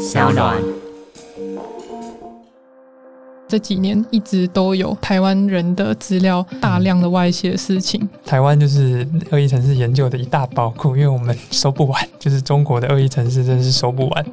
小暖。这几年一直都有台湾人的资料大量的外泄事情。台湾就是恶意城市研究的一大宝库，因为我们收不完，就是中国的恶意城市真是收不完。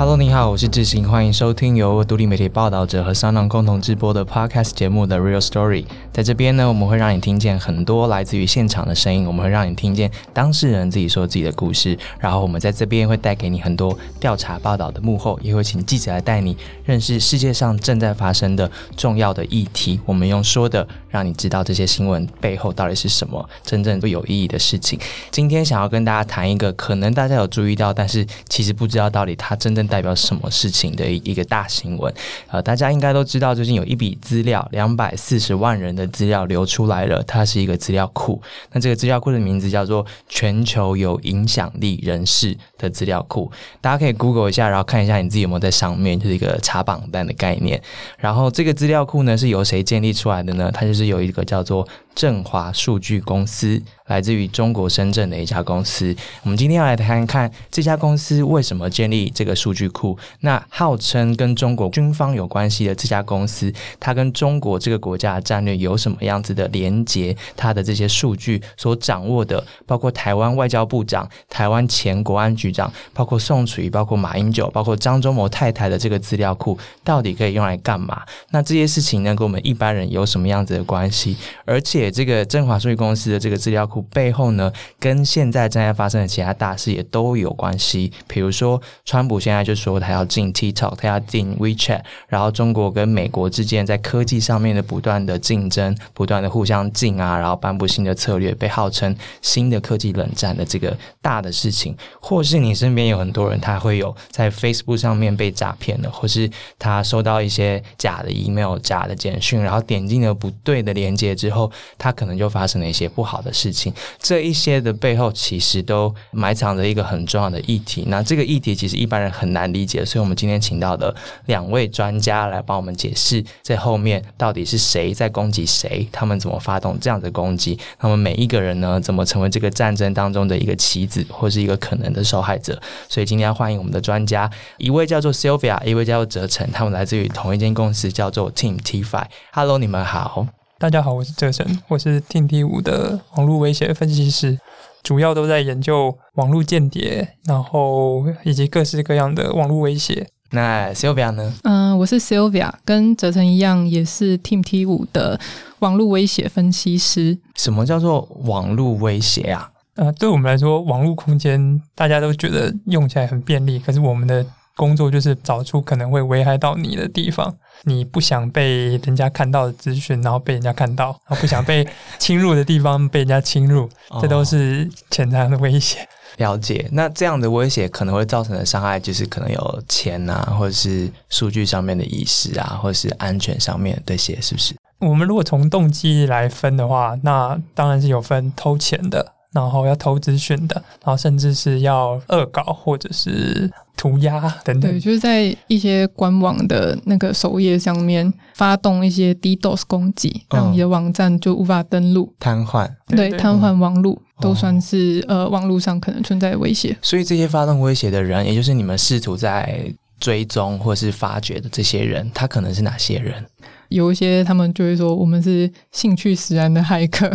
Hello，你好，我是志行，欢迎收听由独立媒体报道者和商浪共同制播的 Podcast 节目的 Real Story。在这边呢，我们会让你听见很多来自于现场的声音，我们会让你听见当事人自己说自己的故事，然后我们在这边会带给你很多调查报道的幕后，也会请记者来带你认识世界上正在发生的重要的议题。我们用说的，让你知道这些新闻背后到底是什么真正有意义的事情。今天想要跟大家谈一个可能大家有注意到，但是其实不知道到底它真正代表什么事情的一一个大新闻。呃，大家应该都知道，最近有一笔资料，两百四十万人的资料流出来了，它是一个资料库。那这个资料库的名字叫做“全球有影响力人士的资料库”，大家可以 Google 一下，然后看一下你自己有没有在上面，就是一个查榜单的概念。然后这个资料库呢是由谁建立出来的呢？它就是是有一个叫做振华数据公司，来自于中国深圳的一家公司。我们今天要来谈看这家公司为什么建立这个数据库。那号称跟中国军方有关系的这家公司，它跟中国这个国家的战略有什么样子的连结？它的这些数据所掌握的，包括台湾外交部长、台湾前国安局长，包括宋楚瑜、包括马英九、包括张忠谋太太的这个资料库，到底可以用来干嘛？那这些事情呢，跟我们一般人有什么样子的关系？而且且这个振华数据公司的这个资料库背后呢，跟现在正在发生的其他大事也都有关系。比如说，川普现在就说他要进 TikTok，他要进 WeChat，然后中国跟美国之间在科技上面的不断的竞争，不断的互相竞啊，然后颁布新的策略，被号称新的科技冷战的这个大的事情，或是你身边有很多人他会有在 Facebook 上面被诈骗的，或是他收到一些假的 email、假的简讯，然后点进了不对的连接之后，他可能就发生了一些不好的事情。这一些的背后其实都埋藏着一个很重要的议题。那这个议题其实一般人很难理解，所以我们今天请到的两位专家来帮我们解释，在后面到底是谁在攻击谁，他们怎么发动这样的攻击，那么每一个人呢，怎么成为这个战争当中的一个棋子，或是一个可能的受害者？所以今天要欢迎我们的专家，一位叫做 Sylvia，一位叫做哲成，他们来自于同一间公司，叫做 Team T Five。Hello，你们好。大家好，我是哲成，我是 Team T 五的网络威胁分析师，主要都在研究网络间谍，然后以及各式各样的网络威胁。那 Sylvia 呢？嗯、我是 Sylvia，跟哲成一样，也是 Team T 五的网络威胁分析师。什么叫做网络威胁啊？呃，对我们来说，网络空间大家都觉得用起来很便利，可是我们的工作就是找出可能会危害到你的地方，你不想被人家看到的资讯，然后被人家看到，然后不想被侵入的地方被人家侵入，这都是潜藏的威胁。了解。那这样的威胁可能会造成的伤害，就是可能有钱啊，或者是数据上面的遗失啊，或者是安全上面的这些，是不是？我们如果从动机来分的话，那当然是有分偷钱的，然后要偷资讯的，然后甚至是要恶搞或者是涂鸦等对，等。就是在一些官网的那个首页上面发动一些 DDoS 攻击，让你的网站就无法登录，瘫痪。对，对瘫痪网络都哦算是、呃网络上可能存在的威胁。所以这些发动威胁的人，也就是你们试图在追踪或是发掘的这些人，他可能是哪些人？有一些他们就会说我们是兴趣使然的骇客，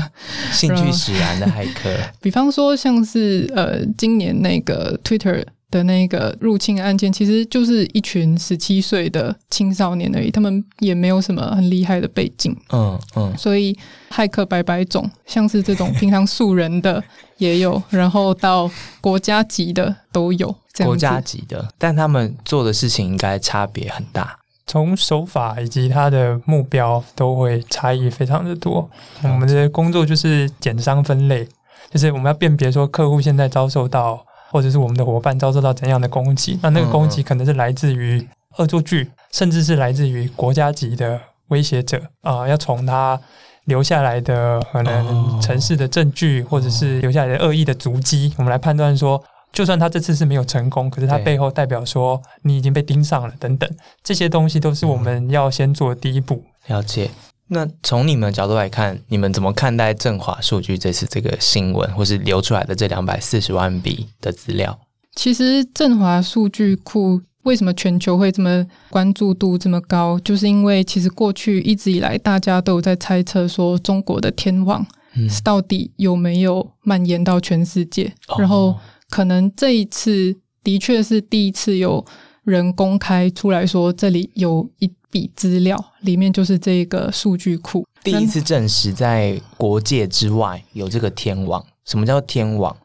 兴趣使然的骇客。比方说像是呃今年那个 Twitter 的那个入侵案件，其实就是一群十七岁的青少年而已，他们也没有什么很厉害的背景，嗯嗯，所以骇客百百种，像是这种平常素人的也有，然后到国家级的都有，国家级的，但他们做的事情应该差别很大。从手法以及它的目标都会差异非常的多。我们的工作就是简商分类，就是我们要辨别说客户现在遭受到，或者是我们的伙伴遭受到怎样的攻击。那那个攻击可能是来自于恶作剧，甚至是来自于国家级的威胁者啊、要从他留下来的可哦能城市的证据，或者是留下来的恶意的足迹，我们来判断说。就算他这次是没有成功，可是他背后代表说你已经被盯上了，等等，这些东西都是我们要先做的第一步。了解。那从你们的角度来看，你们怎么看待振华数据这次这个新闻，或是流出来的这两百四十万笔的资料？其实振华数据库为什么全球会这么关注度这么高，就是因为其实过去一直以来大家都有在猜测说中国的天网嗯到底有没有蔓延到全世界，哦然后可能这一次的确是第一次有人公开出来说这里有一笔资料，里面就是这个数据库。第一次证实在国界之外有这个天网。什么叫天网？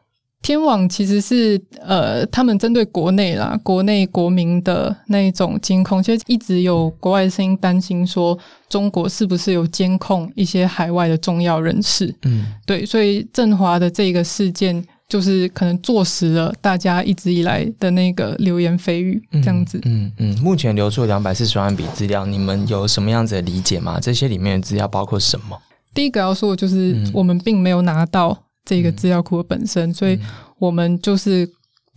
天网其实是呃，他们针对国内啦，国内国民的那一种监控，其实一直有国外的声音担心说，中国是不是有监控一些海外的重要人士？嗯对，所以振华的这个事件，就是可能坐实了大家一直以来的那个流言蜚语，这样子。嗯嗯，目前流出两百四十万笔资料，你们有什么样子的理解吗？这些里面的资料包括什么？第一个要说的就是嗯，我们并没有拿到这个资料库的本身，所以我们就是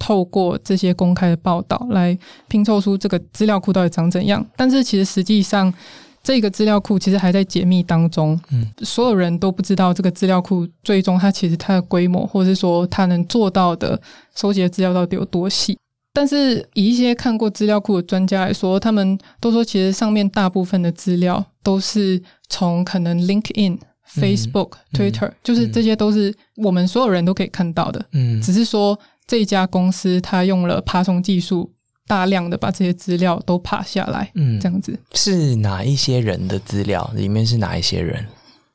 透过这些公开的报道来拼凑出这个资料库到底长怎样。但是其实实际上，这个资料库其实还在解密当中，嗯，所有人都不知道这个资料库最终它其实它的规模，或者是说它能做到的收集的资料到底有多细。但是以一些看过资料库的专家来说，他们都说，其实上面大部分的资料都是从可能 LinkedIn、Facebook、Twitter，、就是这些都是我们所有人都可以看到的。嗯。只是说这家公司它用了爬虫技术，大量的把这些资料都爬下来，嗯这样子。是哪一些人的资料？里面是哪一些人？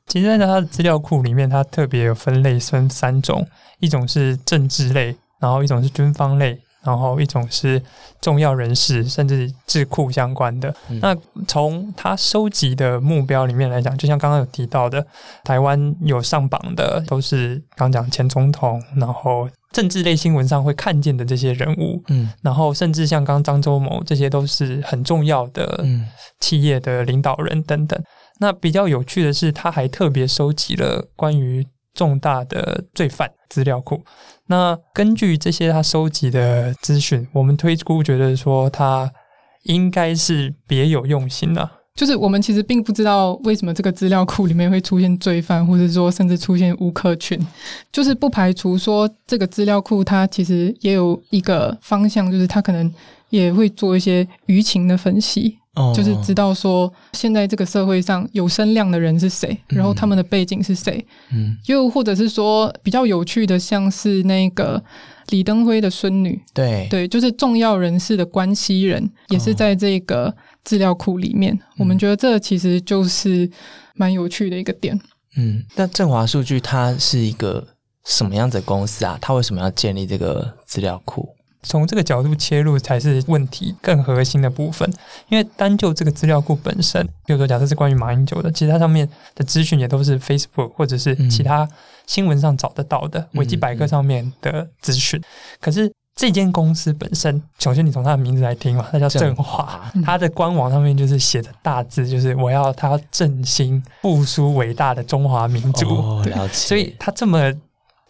其实，在他的资料库里面，他特别有分类分三种，一种是政治类，然后一种是军方类，然后一种是重要人士，甚至智库相关的。嗯那从他收集的目标里面来讲，就像刚刚有提到的，台湾有上榜的都是刚讲前总统，然后政治类新闻上会看见的这些人物，嗯然后甚至像刚刚张周某，这些都是很重要的嗯企业的领导人等等。那比较有趣的是，他还特别收集了关于重大的罪犯资料库。那根据这些他收集的资讯，我们推估觉得说他应该是别有用心啊。就是我们其实并不知道为什么这个资料库里面会出现罪犯，或者说甚至出现乌克群，就是不排除说这个资料库它其实也有一个方向，就是它可能也会做一些舆情的分析，哦。就是知道说现在这个社会上有声量的人是谁，然后他们的背景是谁，嗯。又或者是说比较有趣的，像是那个李登辉的孙女，对。对，就是重要人士的关系人，也是在这个资料库里面。我们觉得这其实就是蛮有趣的一个点。嗯，那振华数据它是一个什么样子的公司啊？它为什么要建立这个资料库？从这个角度切入才是问题更核心的部分，因为单就这个资料库本身，比如说假设是关于马英九的，其实它上面的资讯也都是 Facebook 或者是其他新闻上找得到的，维基百科上面的资讯。可是这间公司本身，首先你从它的名字来听嘛，它叫振华，它的官网上面就是写的大字，就是我要它振兴复苏伟大的中华民族，哦，了解。所以它这么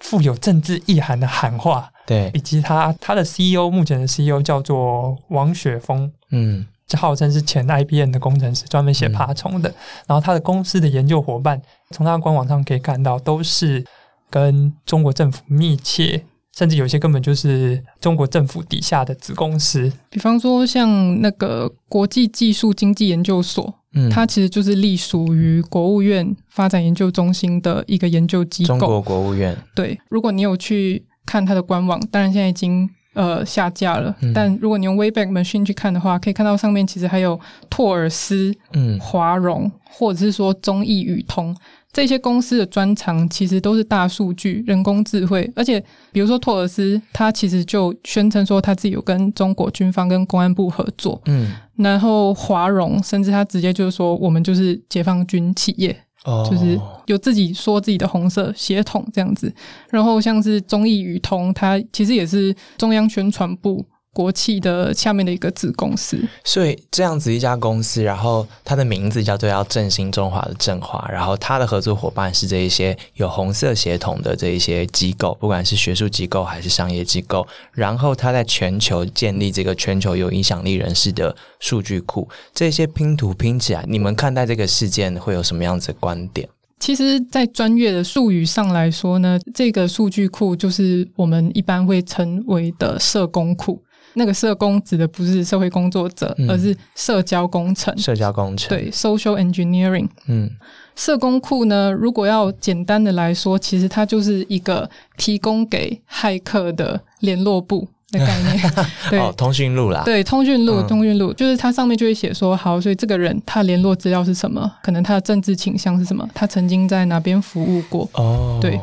富有政治意涵的喊话。对以，及它它的 CEO 目前的 CEO 叫做王雪峰，嗯这号称是前 IBM 的工程师，专门写爬虫的。然后他的公司的研究伙伴，从他的官网上可以看到，都是跟中国政府密切，甚至有些根本就是中国政府底下的子公司。比方说，像那个国际技术经济研究所，嗯，它其实就是隶属于国务院发展研究中心的一个研究机构。中国国务院，对，如果你有去看它的官网，当然现在已经呃下架了。嗯但如果你用 Wayback Machine 去看的话，可以看到上面其实还有拓尔斯、嗯华融，或者是说中意宇通这些公司的专长，其实都是大数据、人工智慧。而且，比如说托尔斯，他其实就宣称说他自己有跟中国军方跟公安部合作。嗯，然后华融，甚至他直接就是说，我们就是解放军企业。哦，就是有自己说自己的红色血统这样子。然后像是中义宇通，它其实也是中央宣传部国企的下面的一个子公司。所以这样子一家公司，然后它的名字叫做要振兴中华的振华，然后它的合作伙伴是这一些有红色血统的这一些机构，不管是学术机构还是商业机构，然后它在全球建立这个全球有影响力人士的数据库，这些拼图拼起来，你们看待这个事件会有什么样子的观点？其实，在专业的术语上来说呢，这个数据库就是我们一般会称为的社工库。那个社工指的不是社会工作者，嗯而是社交工程。社交工程，，对，social engineering。嗯，社工库呢，如果要简单的来说，其实它就是一个提供给骇客的联络部的概念。对、哦，通讯录啦，对，通讯录，嗯通讯录就是它上面就会写说，好，所以这个人他联络资料是什么，可能他的政治倾向是什么，他曾经在哪边服务过。哦，对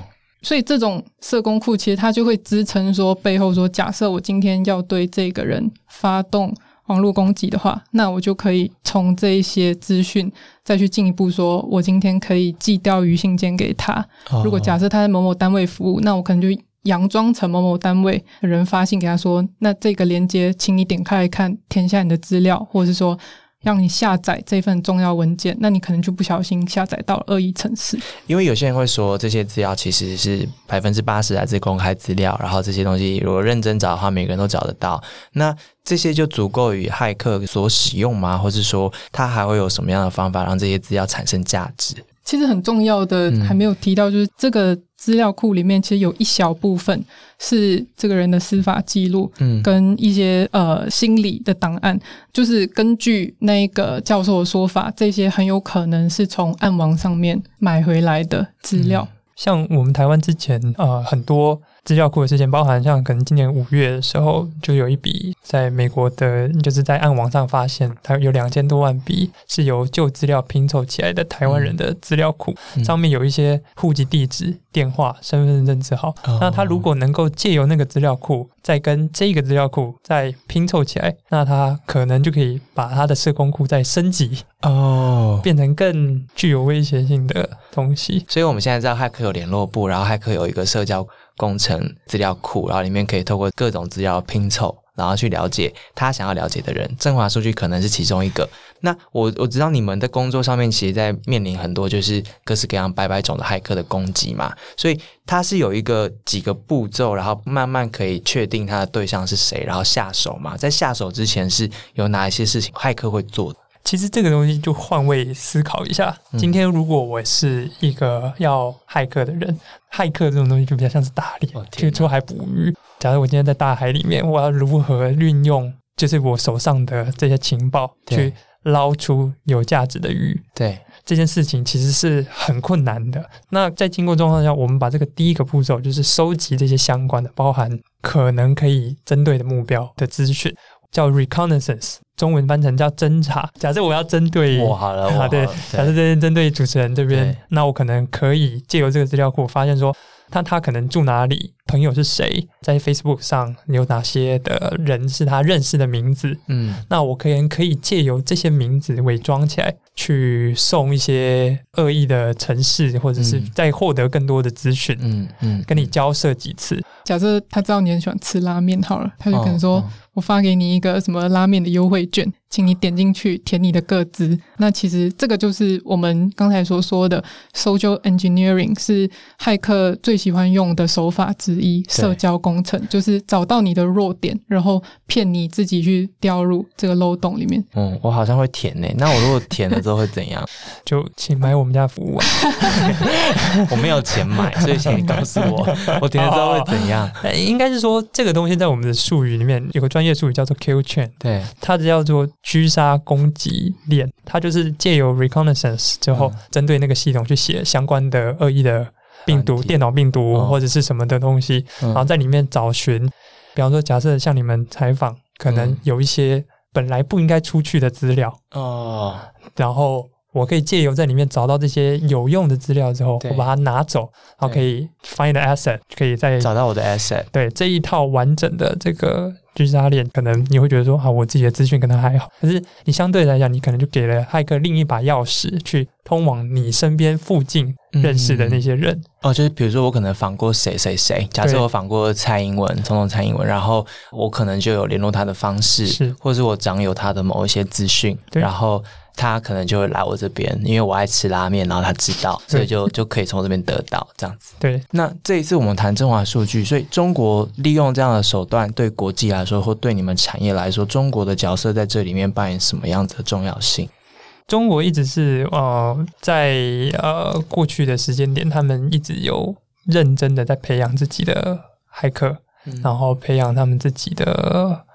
所以这种社工库其实它就会支撑说，背后说，假设我今天要对这个人发动网络攻击的话，那我就可以从这一些资讯再去进一步说，我今天可以寄钓鱼信件给他。哦如果假设他在某某单位服务，那我可能就佯装成某某单位的人发信给他说，那这个链接，请你点开来看，填下你的资料，或者是说让你下载这份重要文件，那你可能就不小心下载到恶意程式。因为有些人会说这些资料其实是百分之八十来自公开资料，然后这些东西如果认真找的话，每个人都找得到。那这些就足够于骇客所使用吗？或是说他还会有什么样的方法让这些资料产生价值？其实很重要的嗯。还没有提到，就是这个资料库里面其实有一小部分是这个人的司法记录，嗯，跟一些呃心理的档案，就是根据那个教授的说法，这些很有可能是从暗网上面买回来的资料。像我们台湾之前呃很多资料库的事件，包含像可能今年五月的时候，就有一笔在美国的，就是在暗网上发现，它有两千多万笔是由旧资料拼凑起来的台湾人的资料库，嗯上面有一些户籍地址、电话、身份证字号。哦那他如果能够借由那个资料库，再跟这个资料库再拼凑起来，那他可能就可以把他的社工库再升级，哦。变成更具有威胁性的东西。所以我们现在知道骇客有联络部，然后骇客有一个社交工程资料库，然后里面可以透过各种资料拼凑，然后去了解他想要了解的人。振华数据可能是其中一个。那我我知道你们的工作上面其实在面临很多就是各式各样百百种的骇客的攻击嘛，所以它是有一个几个步骤，然后慢慢可以确定他的对象是谁，然后下手嘛。在下手之前是有哪一些事情骇客会做的？其实这个东西就换位思考一下，嗯今天如果我是一个要骇客的人，骇客这种东西就比较像是打猎去出海捕鱼。假如我今天在大海里面，我要如何运用就是我手上的这些情报去捞出有价值的鱼？对，这件事情其实是很困难的。那在经过状况下，我们把这个第一个步骤就是收集这些相关的，包含可能可以针对的目标的资讯，叫 reconnaissance，中文翻成叫侦查。假设我要针对我好了，好啊，对，假设这边针对主持人这边对，那我可能可以借由这个资料库发现说，他他可能住哪里，朋友是谁，在 Facebook 上有哪些的人是他认识的名字，嗯。那我可以可以借由这些名字伪装起来，去送一些恶意的城市，或者是嗯。再获得更多的资讯，嗯嗯，跟你交涉几次。假设他知道你很喜欢吃拉面，好了，他就可能说：“哦我发给你一个什么拉面的优惠券，请你点进去填你的个资。”那其实这个就是我们刚才所说的 social engineering，是骇客最喜欢用的手法之一。社交工程就是找到你的弱点，然后骗你自己去掉入这个漏洞里面。嗯，我好像会填呢、那我如果填了之后会怎样？就请买我们家服务啊！我没有钱买，所以请你告诉我，我填了之后会怎样？呃应该是说这个东西在我们的术语里面有个专业术语叫做 kill chain，对，它叫做狙杀攻击链，它就是借由 reconnaissance 之后，嗯针对那个系统去写相关的恶意的病毒、电脑病毒、哦。或者是什么的东西，嗯。然后在里面找寻，比方说，假设像你们采访，可能嗯。有一些本来不应该出去的资料，哦，然后我可以借由在里面找到这些有用的资料之后，我把它拿走，然后可以 find the asset，可以再找到我的 asset，对这一套完整的这个狙杀链，可能你会觉得说，啊，我自己的资讯可能还好，可是你相对来讲，你可能就给了骇客另一把钥匙，去通往你身边附近认识的那些人。哦，就是比如说我可能访过谁谁谁，假设我访过蔡英文，总统蔡英文，然后我可能就有联络他的方式，是。或者是我掌有他的某一些资讯，然后他可能就会来我这边，因为我爱吃拉面，然后他知道，所以就就可以从这边得到这样子。对，那这一次我们谈中华数据，所以中国利用这样的手段，对国际来说，或对你们产业来说，中国的角色在这里面扮演什么样子的重要性？中国一直是呃，在呃过去的时间点，他们一直有认真的在培养自己的骇客，嗯然后培养他们自己的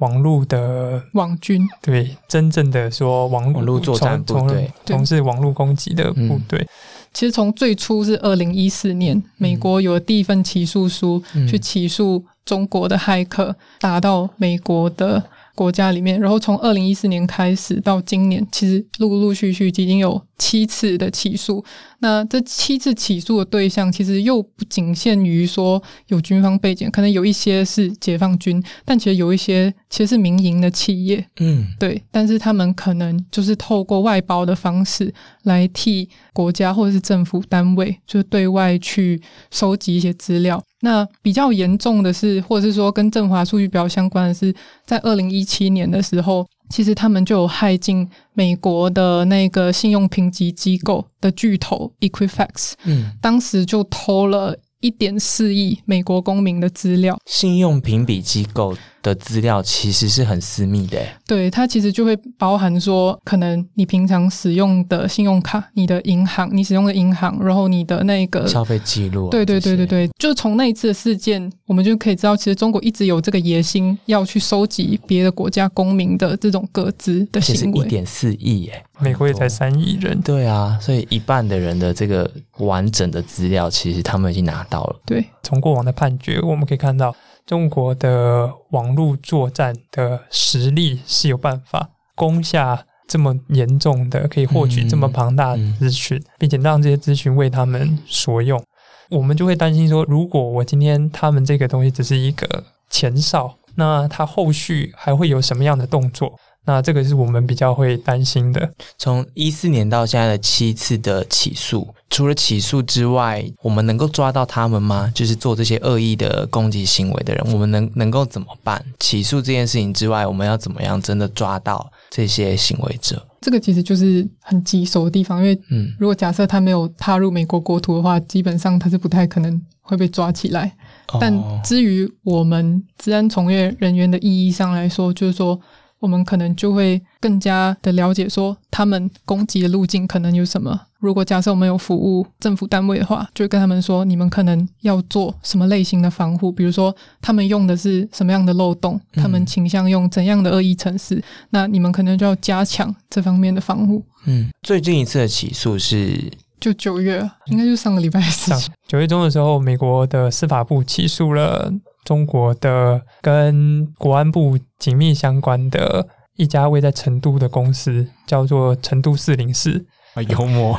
网络的网军，对真正的说网网络作战从部队。从从事网络攻击的部嗯。队，其实从最初是二零一四年，美国有了第一份起诉书，嗯。去起诉中国的骇客打到美国的国家里面，然后从二零一四年开始到今年，其实陆陆续续已经有七次的起诉。那这七次起诉的对象其实又不仅限于说有军方背景，可能有一些是解放军，但其实有一些其实是民营的企业，嗯对，但是他们可能就是透过外包的方式来替国家或者是政府单位，就是对外去收集一些资料。那比较严重的是，或者是说跟振华数据比较相关的是，在二零一七年的时候，其实他们就有害进美国的那个信用评级机构的巨头 Equifax，嗯，当时就偷了一点四亿美国公民的资料。信用评比机构的资料其实是很私密的欸，对，它其实就会包含说，可能你平常使用的信用卡、你的银行、你使用的银行，然后你的那个，消费记录啊，对对对对，对，就从那一次的事件，我们就可以知道，其实中国一直有这个野心，要去收集别的国家公民的这种个资的行为。一点四亿耶，美国也才三亿人，对啊，所以一半的人的这个完整的资料，其实他们已经拿到了。对，从过往的判决，我们可以看到中国的网络作战的实力是有办法攻下这么严重的，可以获取这么庞大的资讯，并且让这些资讯为他们所用。我们就会担心说，如果我今天他们这个东西只是一个前哨，那他后续还会有什么样的动作？那这个是我们比较会担心的。从一四年到现在的七次的起诉，除了起诉之外，我们能够抓到他们吗？就是做这些恶意的攻击行为的人，我们能能够怎么办？起诉这件事情之外，我们要怎么样真的抓到这些行为者？这个其实就是很棘手的地方，因为嗯如果假设他没有踏入美国国土的话，基本上他是不太可能会被抓起来。但哦至于我们治安从业人员的意义上来说，就是说，我们可能就会更加的了解说他们攻击的路径可能有什么。如果假设我们有服务政府单位的话，就会跟他们说，你们可能要做什么类型的防护，比如说他们用的是什么样的漏洞，他们嗯倾向用怎样的恶意程式，那你们可能就要加强这方面的防护。嗯，最近一次的起诉是就九月，应该就是上个礼拜的事上情。九月中的时候，美国的司法部起诉了中国的跟国安部紧密相关的一家位在成都的公司，叫做成都四零四。啊幽默，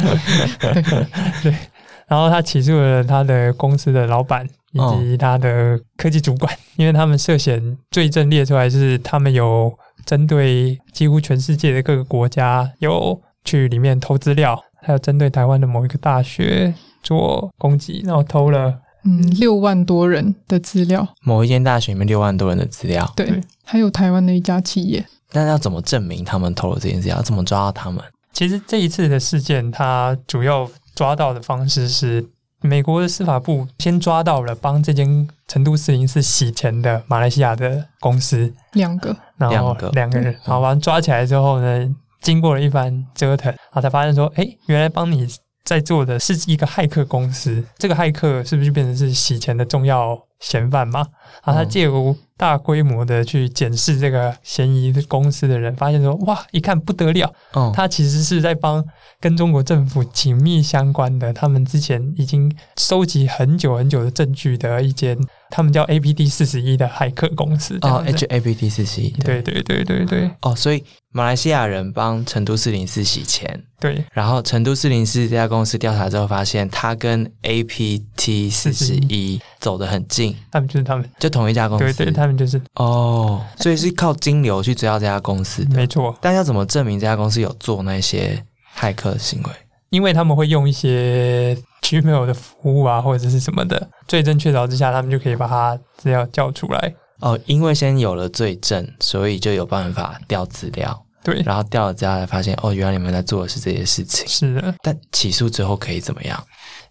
然后他起诉了他的公司的老板以及他的科技主管，因为他们涉嫌罪证列出来是他们有针对几乎全世界的各个国家有去里面偷资料，还有针对台湾的某一个大学做攻击，然后偷了嗯，六万多人的资料，某一间大学里面六万多人的资料，对，对。还有台湾的一家企业，那要怎么证明他们偷了这件事？要怎么抓到他们？其实这一次的事件，它主要抓到的方式是美国的司法部先抓到了帮这间成都四零四洗钱的马来西亚的公司，两个，然后两个。两个人，然后把抓起来之后呢，经过了一番折腾，然后才发现说，哎，原来帮你在做的是一个骇客公司，这个骇客是不是就变成是洗钱的重要嫌犯嘛？然后他嗯借由大规模的去检视这个嫌疑的公司的人，发现说，哇，一看不得了。哦，他其实是在帮跟中国政府紧密相关的，他们之前已经收集很久很久的证据的一间，他们叫 APT 四十一的骇客公司。哦，HAPT 四十一，对。对对对对哦，所以马来西亚人帮成都四零四洗钱，对。然后成都四零四这家公司调查之后发现，他跟 A P T 四十一。走得很近，他们就是他们，就同一家公司。对对，他们就是。哦，所以是靠金流去追到这家公司的。没错，但要怎么证明这家公司有做那些骇客行为？因为他们会用一些 Gmail 的服务啊，或者是什么的，罪证确凿之下，他们就可以把它资料叫出来。哦，因为先有了罪证，所以就有办法调资料，对，然后调了资料才发现，哦，原来你们在做的是这些事情。是的，但起诉之后可以怎么样？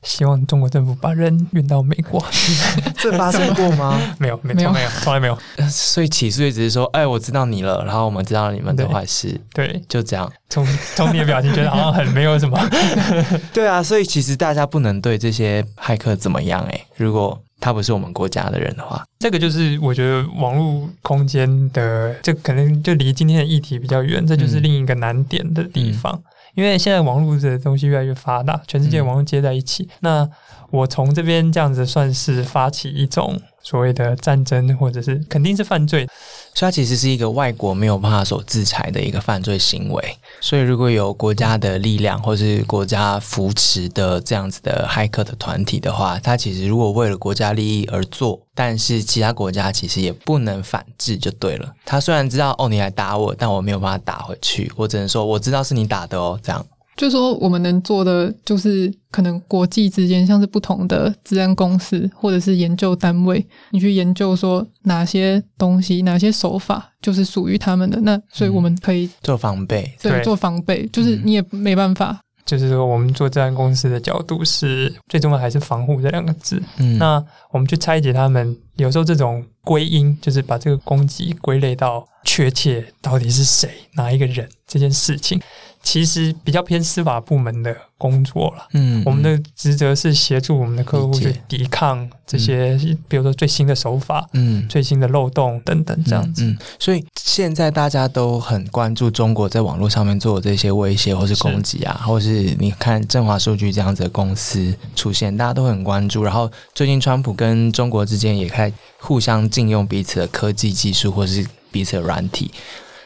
希望中国政府把人运到美国。这发生过吗？没有，没没有有，没有，从来没有。所以起诉也只是说，哎，我知道你了，然后我们知道你们的坏事，对，就这样。从从你的表情觉得好像很没有什么。对啊，所以其实大家不能对这些骇客怎么样哎、如果他不是我们国家的人的话，这个就是我觉得网络空间的，这可能就离今天的议题比较远，这就是嗯另一个难点的地方。因为现在网络的东西越来越发达，全世界嗯网络接在一起。那我从这边这样子算是发起一种所谓的战争，或者是肯定是犯罪。所以它其实是一个外国没有办法所制裁的一个犯罪行为。所以如果有国家的力量或是国家扶持的这样子的骇客的团体的话，它其实如果为了国家利益而做，但是其他国家其实也不能反制就对了。他虽然知道哦你来打我，但我没有办法打回去，我只能说我知道是你打的哦，这样。就说我们能做的，就是可能国际之间，像是不同的治安公司或者是研究单位，你去研究说哪些东西、哪些手法就是属于他们的，那所以我们可以做防备，对对做防备，就是嗯你也没办法。就是说，我们做治安公司的角度是最重要还是防护这两个字。嗯，那我们去拆解他们，有时候这种归因，就是把这个攻击归类到确切到底是谁、哪一个人这件事情，其实比较偏司法部门的工作了。嗯我们的职责是协助我们的客户去抵抗这些，比如说最新的手法、嗯最新的漏洞等等这样子。嗯，所以现在大家都很关注中国在网络上面做的这些威胁或是攻击啊，或是你看振华数据这样子的公司出现，大家都很关注。然后最近川普跟中国之间也开始互相禁用彼此的科技技术或是彼此的软体。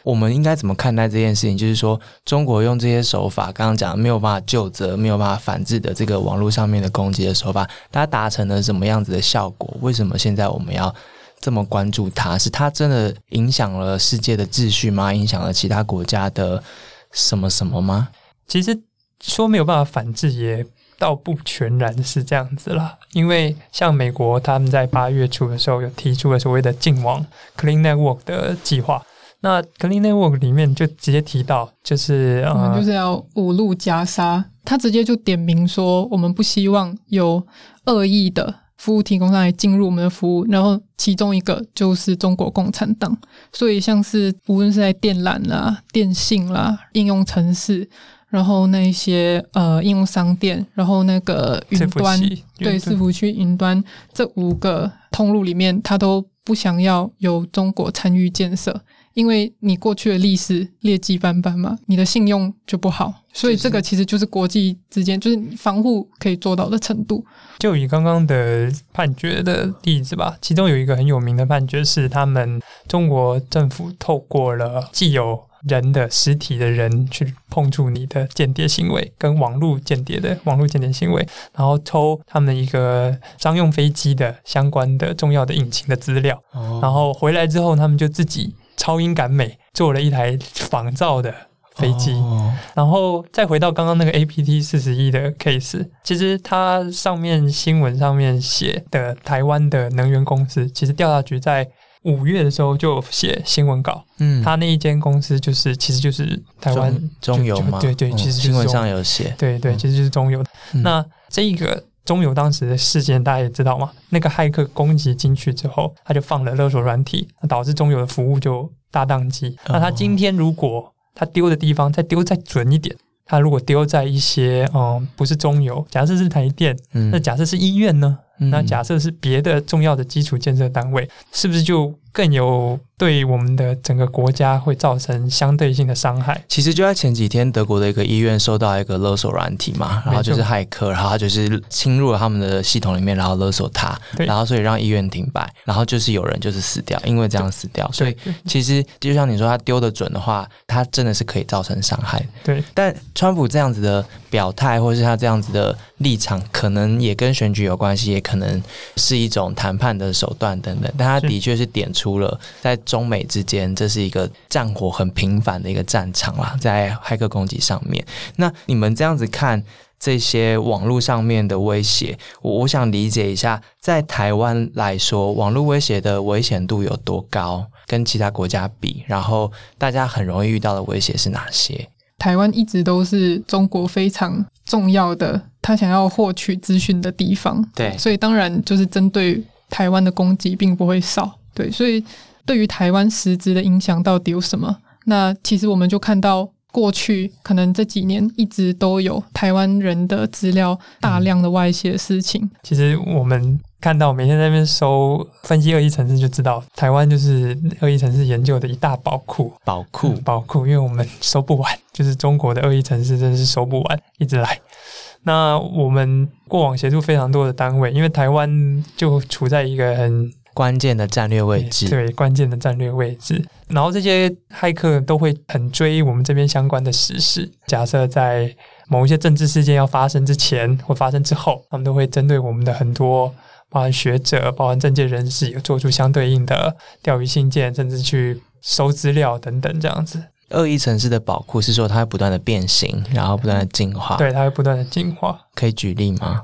我们应该怎么看待这件事情？就是说，中国用这些手法，刚刚讲没有办法救责、没有办法反制的这个网络上面的攻击的手法，它达成了什么样子的效果？为什么现在我们要这么关注它？是它真的影响了世界的秩序吗？影响了其他国家的什么什么吗？其实说没有办法反制，也倒不全然是这样子啦。因为像美国他们在八月初的时候有提出了所谓的净网 （Clean Network） 的计划。那 Clean Network 里面就直接提到，就是我们就呃，是要五路夹杀，他直接就点名说，我们不希望有恶意的服务提供商来进入我们的服务，然后其中一个就是中国共产党，所以像是无论是在电缆啦、电信啦、应用程式，然后那一些呃应用商店，然后那个云端，对，伺服区、云端这五个通路里面，他都不想要有中国参与建设，因为你过去的历史劣迹斑斑嘛，你的信用就不好，所以这个其实就是国际之间就是防护可以做到的程度。就以刚刚的判决的例子吧，其中有一个很有名的判决是，他们中国政府透过了既有人的实体的人去碰触你的间谍行为，跟网络间谍的网络间谍行为，然后偷他们一个商用飞机的相关的重要的引擎的资料，哦。然后回来之后，他们就自己超音感美做了一台仿造的飞机，哦。然后再回到刚刚那个 APT 四十一的 case，其实它上面新闻上面写的台湾的能源公司，其实调查局在五月的时候就写新闻稿，嗯。他那一间公司就是其实就是台湾中中油嘛，对对，嗯。其实就是中新闻上有写，对对，嗯。其实就是中油。嗯。那这一个中油当时的事件，大家也知道嘛？那个骇客攻击进去之后，他就放了勒索软体，那导致中油的服务就大宕机。那他今天如果他丢的地方再丢再准一点，他如果丢在一些嗯不是中油，假设是台电，嗯那假设是医院呢？嗯那假设是别的重要的基础建设单位，是不是就更有对我们的整个国家会造成相对性的伤害？其实就在前几天，德国的一个医院收到一个勒索软体嘛，然后就是骇客，然后他就是侵入了他们的系统里面，然后勒索他，然后所以让医院停摆，然后就是有人就是死掉，因为这样死掉，所以其实就像你说，他丢的准的话，他真的是可以造成伤害。对，但川普这样子的表态，或是他这样子的立场，可能也跟选举有关系，也可能是一种谈判的手段等等。但他的确是点出了在中美之间，这是一个战火很频繁的一个战场啦，在骇客攻击上面。那你们这样子看？这些网络上面的威胁，我我想理解一下，在台湾来说，网络威胁的危险度有多高？跟其他国家比，然后大家很容易遇到的威胁是哪些？台湾一直都是中国非常重要的他想要获取资讯的地方。对，所以当然就是针对台湾的攻击并不会少。对，所以对于台湾实质的影响到底有什么？那其实我们就看到。过去可能这几年一直都有台湾人的资料大量的外泄的事情。其实我们看到每天在那边收分析恶意城市，就知道台湾就是恶意城市研究的一大宝库。宝库，宝库，因为我们收不完，就是中国的恶意城市真的是收不完，一直来。那我们过往协助非常多的单位，因为台湾就处在一个很。关键的战略位置，对关键的战略位置，然后这些骇客都会很追我们这边相关的实事。假设在某一些政治事件要发生之前或发生之后，他们都会针对我们的很多，包含学者、包含政界人士，有做出相对应的钓鱼信件，甚至去收资料等等这样子。恶意城市的宝库是说它会不断的变形，然后不断的进化，对，它会不断的进化。可以举例吗？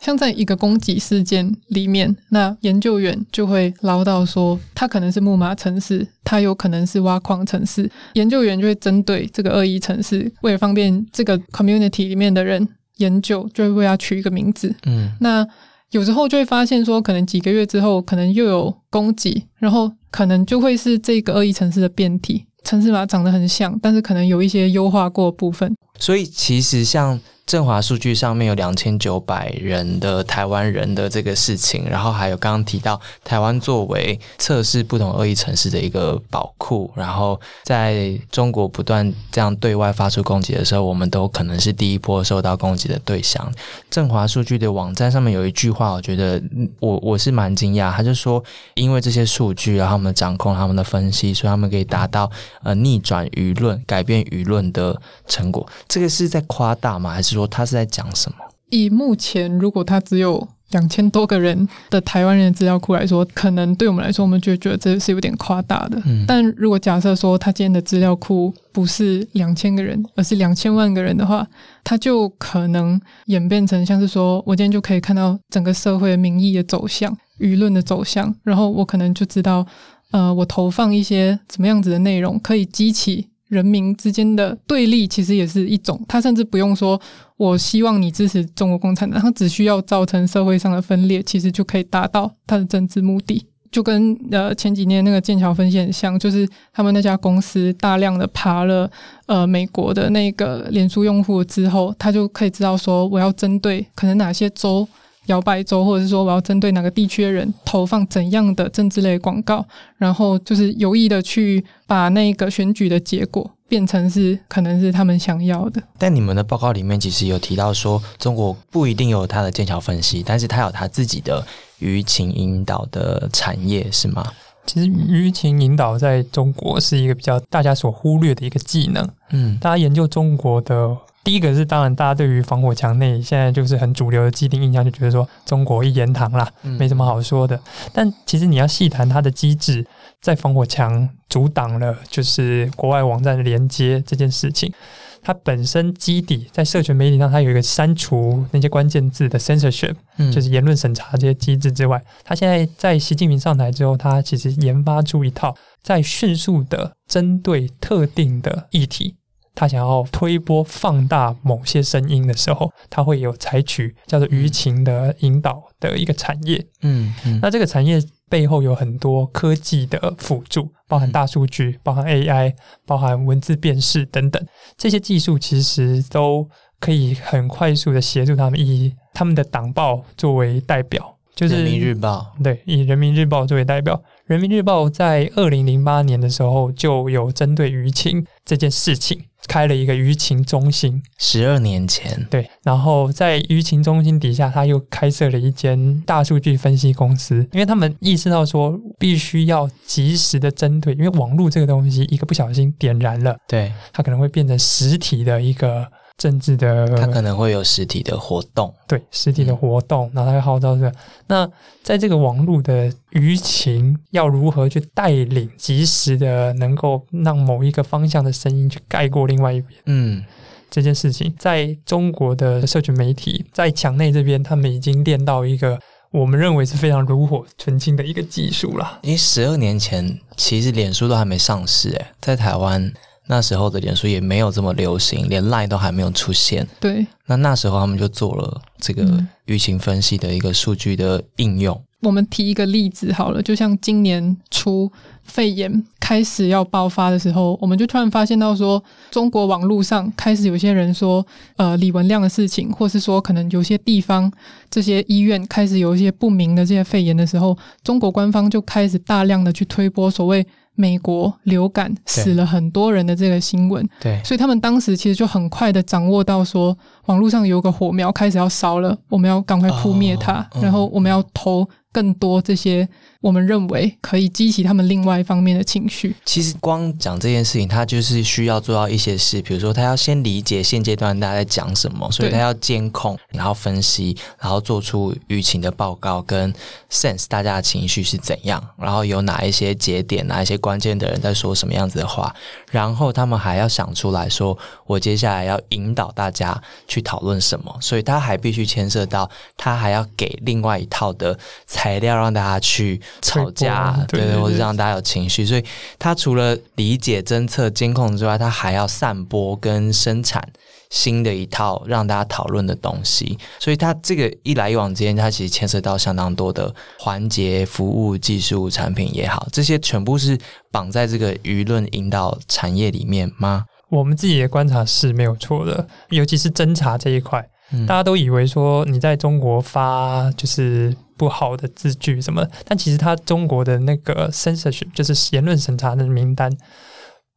像在一个攻击事件里面，那研究员就会唠叨说，他可能是木马城市，他有可能是挖矿城市。研究员就会针对这个恶意城市，为了方便这个 community 里面的人研究，就会为他取一个名字。嗯，那有时候就会发现说，可能几个月之后，可能又有攻击，然后可能就会是这个恶意城市的变体，城市码长得很像，但是可能有一些优化过部分。所以其实像。振华数据上面有两千九百人的台湾人的这个事情，然后还有刚刚提到台湾作为测试不同恶意城市的一个宝库，然后在中国不断这样对外发出攻击的时候，我们都可能是第一波受到攻击的对象。振华数据的网站上面有一句话，我觉得我我是蛮惊讶，他就说因为这些数据，然后他们掌控他们的分析，所以他们可以达到呃逆转舆论、改变舆论的成果。这个是在夸大吗？还是？说他是在讲什么？以目前如果他只有两千多个人的台湾人资料库来说，可能对我们来说，我们就觉得这是有点夸大的。但如果假设说他今天的资料库不是两千个人，而是两千万个人的话，他就可能演变成像是说，我今天就可以看到整个社会民意的走向、舆论的走向，然后我可能就知道，呃，我投放一些怎么样子的内容可以激起。人民之间的对立其实也是一种，他甚至不用说“我希望你支持中国共产党”，他只需要造成社会上的分裂，其实就可以达到他的政治目的。就跟呃前几年那个剑桥分析很像，就是他们那家公司大量的爬了呃美国的那个脸书用户之后，他就可以知道说我要针对可能哪些州。摇摆州，或者是说我要针对哪个地区的人投放怎样的政治类广告，然后就是有意的去把那个选举的结果变成是可能是他们想要的。但你们的报告里面其实有提到说，中国不一定有它的剑桥分析，但是它有它自己的舆情引导的产业，是吗？其实舆情引导在中国是一个比较大家所忽略的一个技能。嗯，大家研究中国的。第一个是，当然，大家对于防火墙内现在就是很主流的既定印象，就觉得说中国一言堂啦，没什么好说的。但其实你要细谈它的机制，在防火墙阻挡了就是国外网站的连接这件事情，它本身基底在社群媒体上，它有一个删除那些关键字的 censorship，就是言论审查这些机制之外，它现在在习近平上台之后，它其实研发出一套在迅速的针对特定的议题。他想要推波放大某些声音的时候，他会有采取叫做舆情的引导的一个产业。嗯嗯，那这个产业背后有很多科技的辅助，包含大数据、包含 AI、包含文字辨识等等，这些技术其实都可以很快速的协助他们以他们的党报作为代表，就是人民日报。对，以人民日报作为代表。人民日报在二零零八年的时候就有针对舆情这件事情开了一个舆情中心。十二年前，对，然后在舆情中心底下，他又开设了一间大数据分析公司，因为他们意识到说，必须要及时的针对，因为网络这个东西一个不小心点燃了，对，它可能会变成实体的一个。政治的，他可能会有实体的活动，对实体的活动，然后他会号召着。那在这个网络的舆情，要如何去带领，及时的能够让某一个方向的声音去盖过另外一边？嗯，这件事情在中国的社群媒体，在墙内这边，他们已经练到一个我们认为是非常炉火纯青的一个技术了。因为十二年前，其实脸书都还没上市，诶，在台湾。那时候的脸书也没有这么流行，连 Line 都还没有出现。对，那那时候他们就做了这个嗯舆情分析的一个数据的应用。我们提一个例子好了，就像今年初肺炎开始要爆发的时候，我们就突然发现到说，中国网络上开始有些人说，呃，李文亮的事情，或是说可能有些地方这些医院开始有一些不明的这些肺炎的时候，中国官方就开始大量的去推波所谓美国流感死了很多人的这个新闻，对，所以他们当时其实就很快的掌握到说，网络上有个火苗开始要烧了，我们要赶快扑灭它，然后我们要投更多这些我们认为可以激起他们另外一方面的情绪。其实光讲这件事情，他就是需要做到一些事，比如说他要先理解现阶段大家在讲什么，所以他要监控，然后分析，然后做出舆情的报告跟 sense 大家的情绪是怎样，然后有哪一些节点、哪一些关键的人在说什么样子的话，然后他们还要想出来说，我接下来要引导大家去讨论什么，所以他还必须牵涉到，他还要给另外一套的材料让大家去吵架，对对，或者让大家有情绪，所以他除了理解、侦测、监控之外，他还要散播跟生产新的一套让大家讨论的东西。所以他这个一来一往之间，它其实牵涉到相当多的环节、服务、技术、产品也好，这些全部是绑在这个舆论引导产业里面吗？我们自己的观察是没有错的，尤其是侦查这一块，嗯大家都以为说你在中国发就是不好的字句什么，但其实它中国的那个 censorship 就是言论审查的名单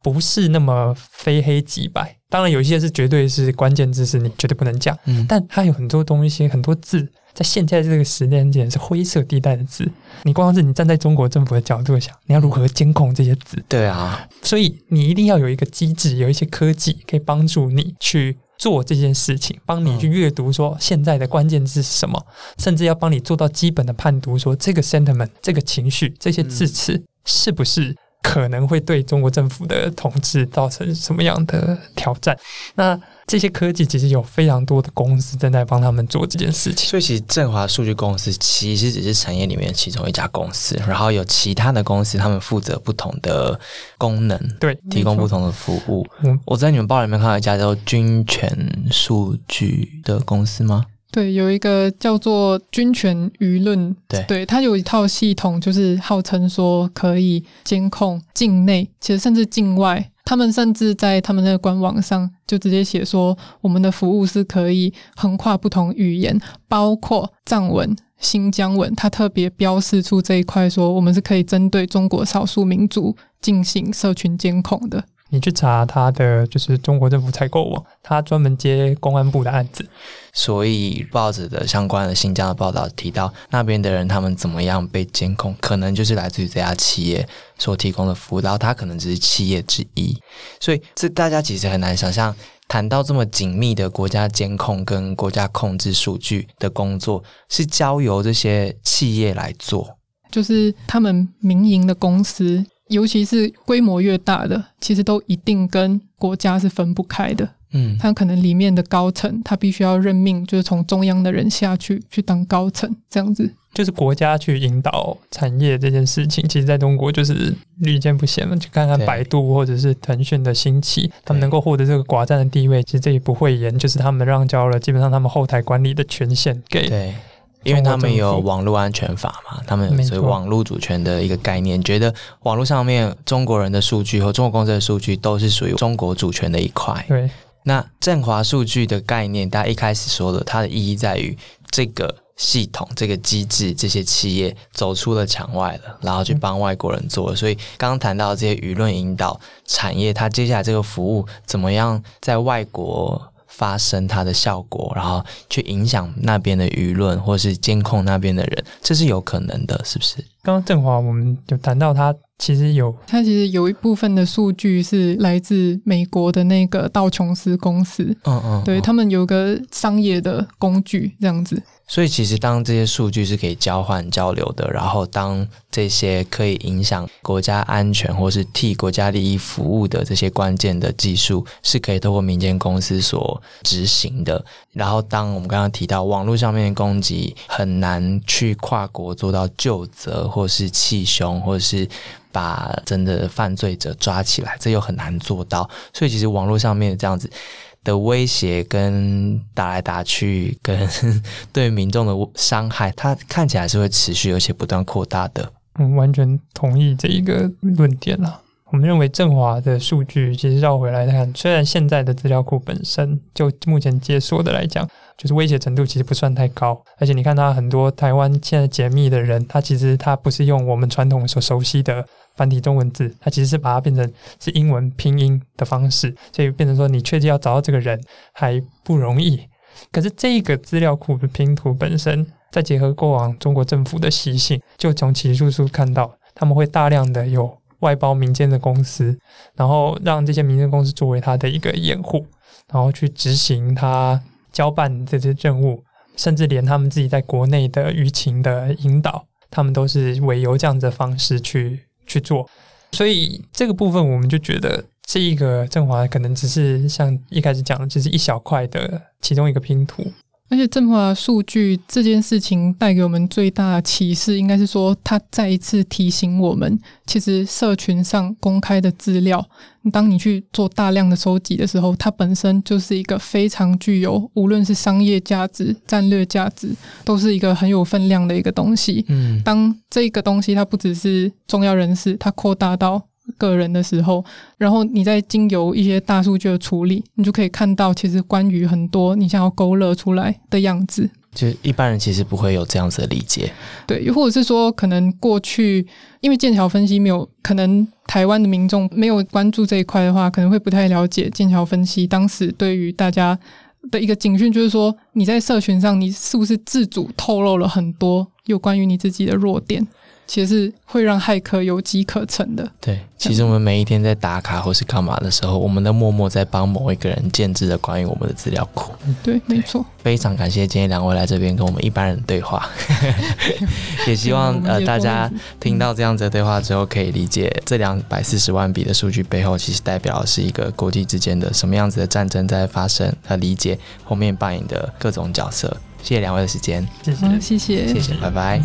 不是那么非黑即白。当然有一些是绝对是关键字是你绝对不能讲，嗯但它有很多东西很多字。在现在这个时间点是灰色地带的字，你光是你站在中国政府的角度想，你要如何监控这些字？对啊，所以你一定要有一个机制，有一些科技可以帮助你去做这件事情，帮你去阅读说现在的关键字是什么，甚至要帮你做到基本的判读，说这个 sentiment、这个情绪、这些字词是不是可能会对中国政府的统治造成什么样的挑战。那这些科技其实有非常多的公司正在帮他们做这件事情。所以其实振华数据公司其实只是产业里面其中一家公司，然后有其他的公司，他们负责不同的功能，对，提供不同的服务。嗯我在你们报里面看到一家叫军权数据的公司吗？对，有一个叫做军权舆论，对对，它有一套系统，就是号称说可以监控境内，其实甚至境外。他们甚至在他们的官网上就直接写说，我们的服务是可以横跨不同语言，包括藏文、新疆文。它特别标示出这一块，说我们是可以针对中国少数民族进行社群监控的。你去查他的就是中国政府采购网，他专门接公安部的案子。所以报纸的相关的新疆的报道提到，那边的人他们怎么样被监控，可能就是来自于这家企业所提供的服务，然后他可能只是企业之一。所以这大家其实很难想象，谈到这么紧密的国家监控跟国家控制数据的工作，是交由这些企业来做。就是他们民营的公司，尤其是规模越大的，其实都一定跟国家是分不开的。嗯，他可能里面的高层，他必须要任命，就是从中央的人下去去当高层，这样子。就是国家去引导产业这件事情，其实在中国就是屡见不鲜了。去看看百度或者是腾讯的兴起，他们能够获得这个寡占的地位，其实这也不会言，就是他们让交了基本上他们后台管理的权限给对。因为他们有网络安全法嘛，他们所以网络主权的一个概念，觉得网络上面中国人的数据和中国公司的数据都是属于中国主权的一块。对那振华数据的概念，大家一开始说的，它的意义在于这个系统、这个机制，这些企业走出了墙外了，然后去帮外国人做了。所以刚刚谈到这些舆论引导产业，它接下来这个服务怎么样在外国？发生它的效果，然后去影响那边的舆论，或是监控那边的人，这是有可能的，是不是？刚刚振华我们有谈到，他其实有它其实有一部分的数据是来自美国的那个道琼斯公司，嗯嗯，嗯对他们有个商业的工具这样子。所以其实当这些数据是可以交换交流的，然后当这些可以影响国家安全或是替国家利益服务的这些关键的技术，是可以透过民间公司所执行的。然后当我们刚刚提到网络上面的攻击很难去跨国做到就责，或是气胸，或是把真的犯罪者抓起来，这又很难做到。所以其实网络上面这样子的威胁跟打来打去，跟 对民众的伤害，它看起来是会持续而且不断扩大的。我，完全同意这一个论点了。我们认为振华的数据其实绕回来看，虽然现在的资料库本身就目前解锁的来讲，就是威胁程度其实不算太高，而且你看它很多台湾现在解密的人，他其实他不是用我们传统所熟悉的繁体中文字，他其实是把它变成是英文拼音的方式，所以变成说你确切要找到这个人还不容易。可是这个资料库的拼图本身，再结合过往中国政府的习性，就从起诉书看到，他们会大量的有。外包民间的公司，然后让这些民间公司作为他的一个掩护，然后去执行他交办这些任务，甚至连他们自己在国内的舆情的引导，他们都是委由这样的方式去去做。所以这个部分，我们就觉得这一个振华可能只是像一开始讲的，只是一小块的其中一个拼图。而且正华数据这件事情带给我们最大的启示，应该是说，它再一次提醒我们，其实社群上公开的资料，当你去做大量的收集的时候，它本身就是一个非常具有，无论是商业价值、战略价值，都是一个很有分量的一个东西。嗯，当这个东西它不只是重要人士，它扩大到。个人的时候，然后你再经由一些大数据的处理，你就可以看到，其实关于很多你想要勾勒出来的样子，就一般人其实不会有这样子的理解。对，又或者是说，可能过去因为剑桥分析没有，可能台湾的民众没有关注这一块的话，可能会不太了解剑桥分析当时对于大家的一个警讯，就是说你在社群上，你是不是自主透露了很多有关于你自己的弱点。其实会让骇客有机可乘的。对，其实我们每一天在打卡或是干嘛的时候，我们都默默在帮某一个人建制了关于我们的资料库。对，没错。非常感谢今天两位来这边跟我们一般人对话，也希望呃大家听到这样子的对话之后，可以理解这两百四十万笔的数据背后，其实代表的是一个国际之间的什么样子的战争在发生，和理解后面扮演的各种角色。谢谢两位的时间，谢谢，谢谢，谢谢，拜拜。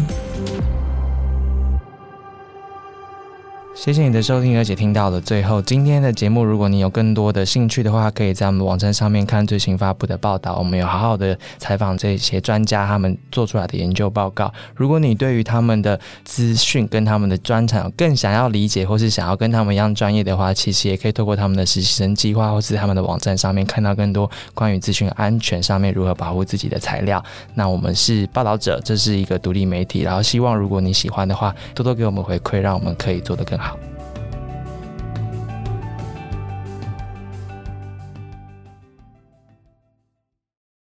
谢谢你的收听，而且听到了最后今天的节目。如果你有更多的兴趣的话，可以在我们网站上面看最新发布的报道。我们有好好的采访这些专家，他们做出来的研究报告。如果你对于他们的资讯跟他们的专长更想要理解，或是想要跟他们一样专业的话，其实也可以透过他们的实习生计划，或是他们的网站上面看到更多关于资讯安全上面如何保护自己的材料。那我们是报道者，这是一个独立媒体，然后希望如果你喜欢的话，多多给我们回馈，让我们可以做得更好。好。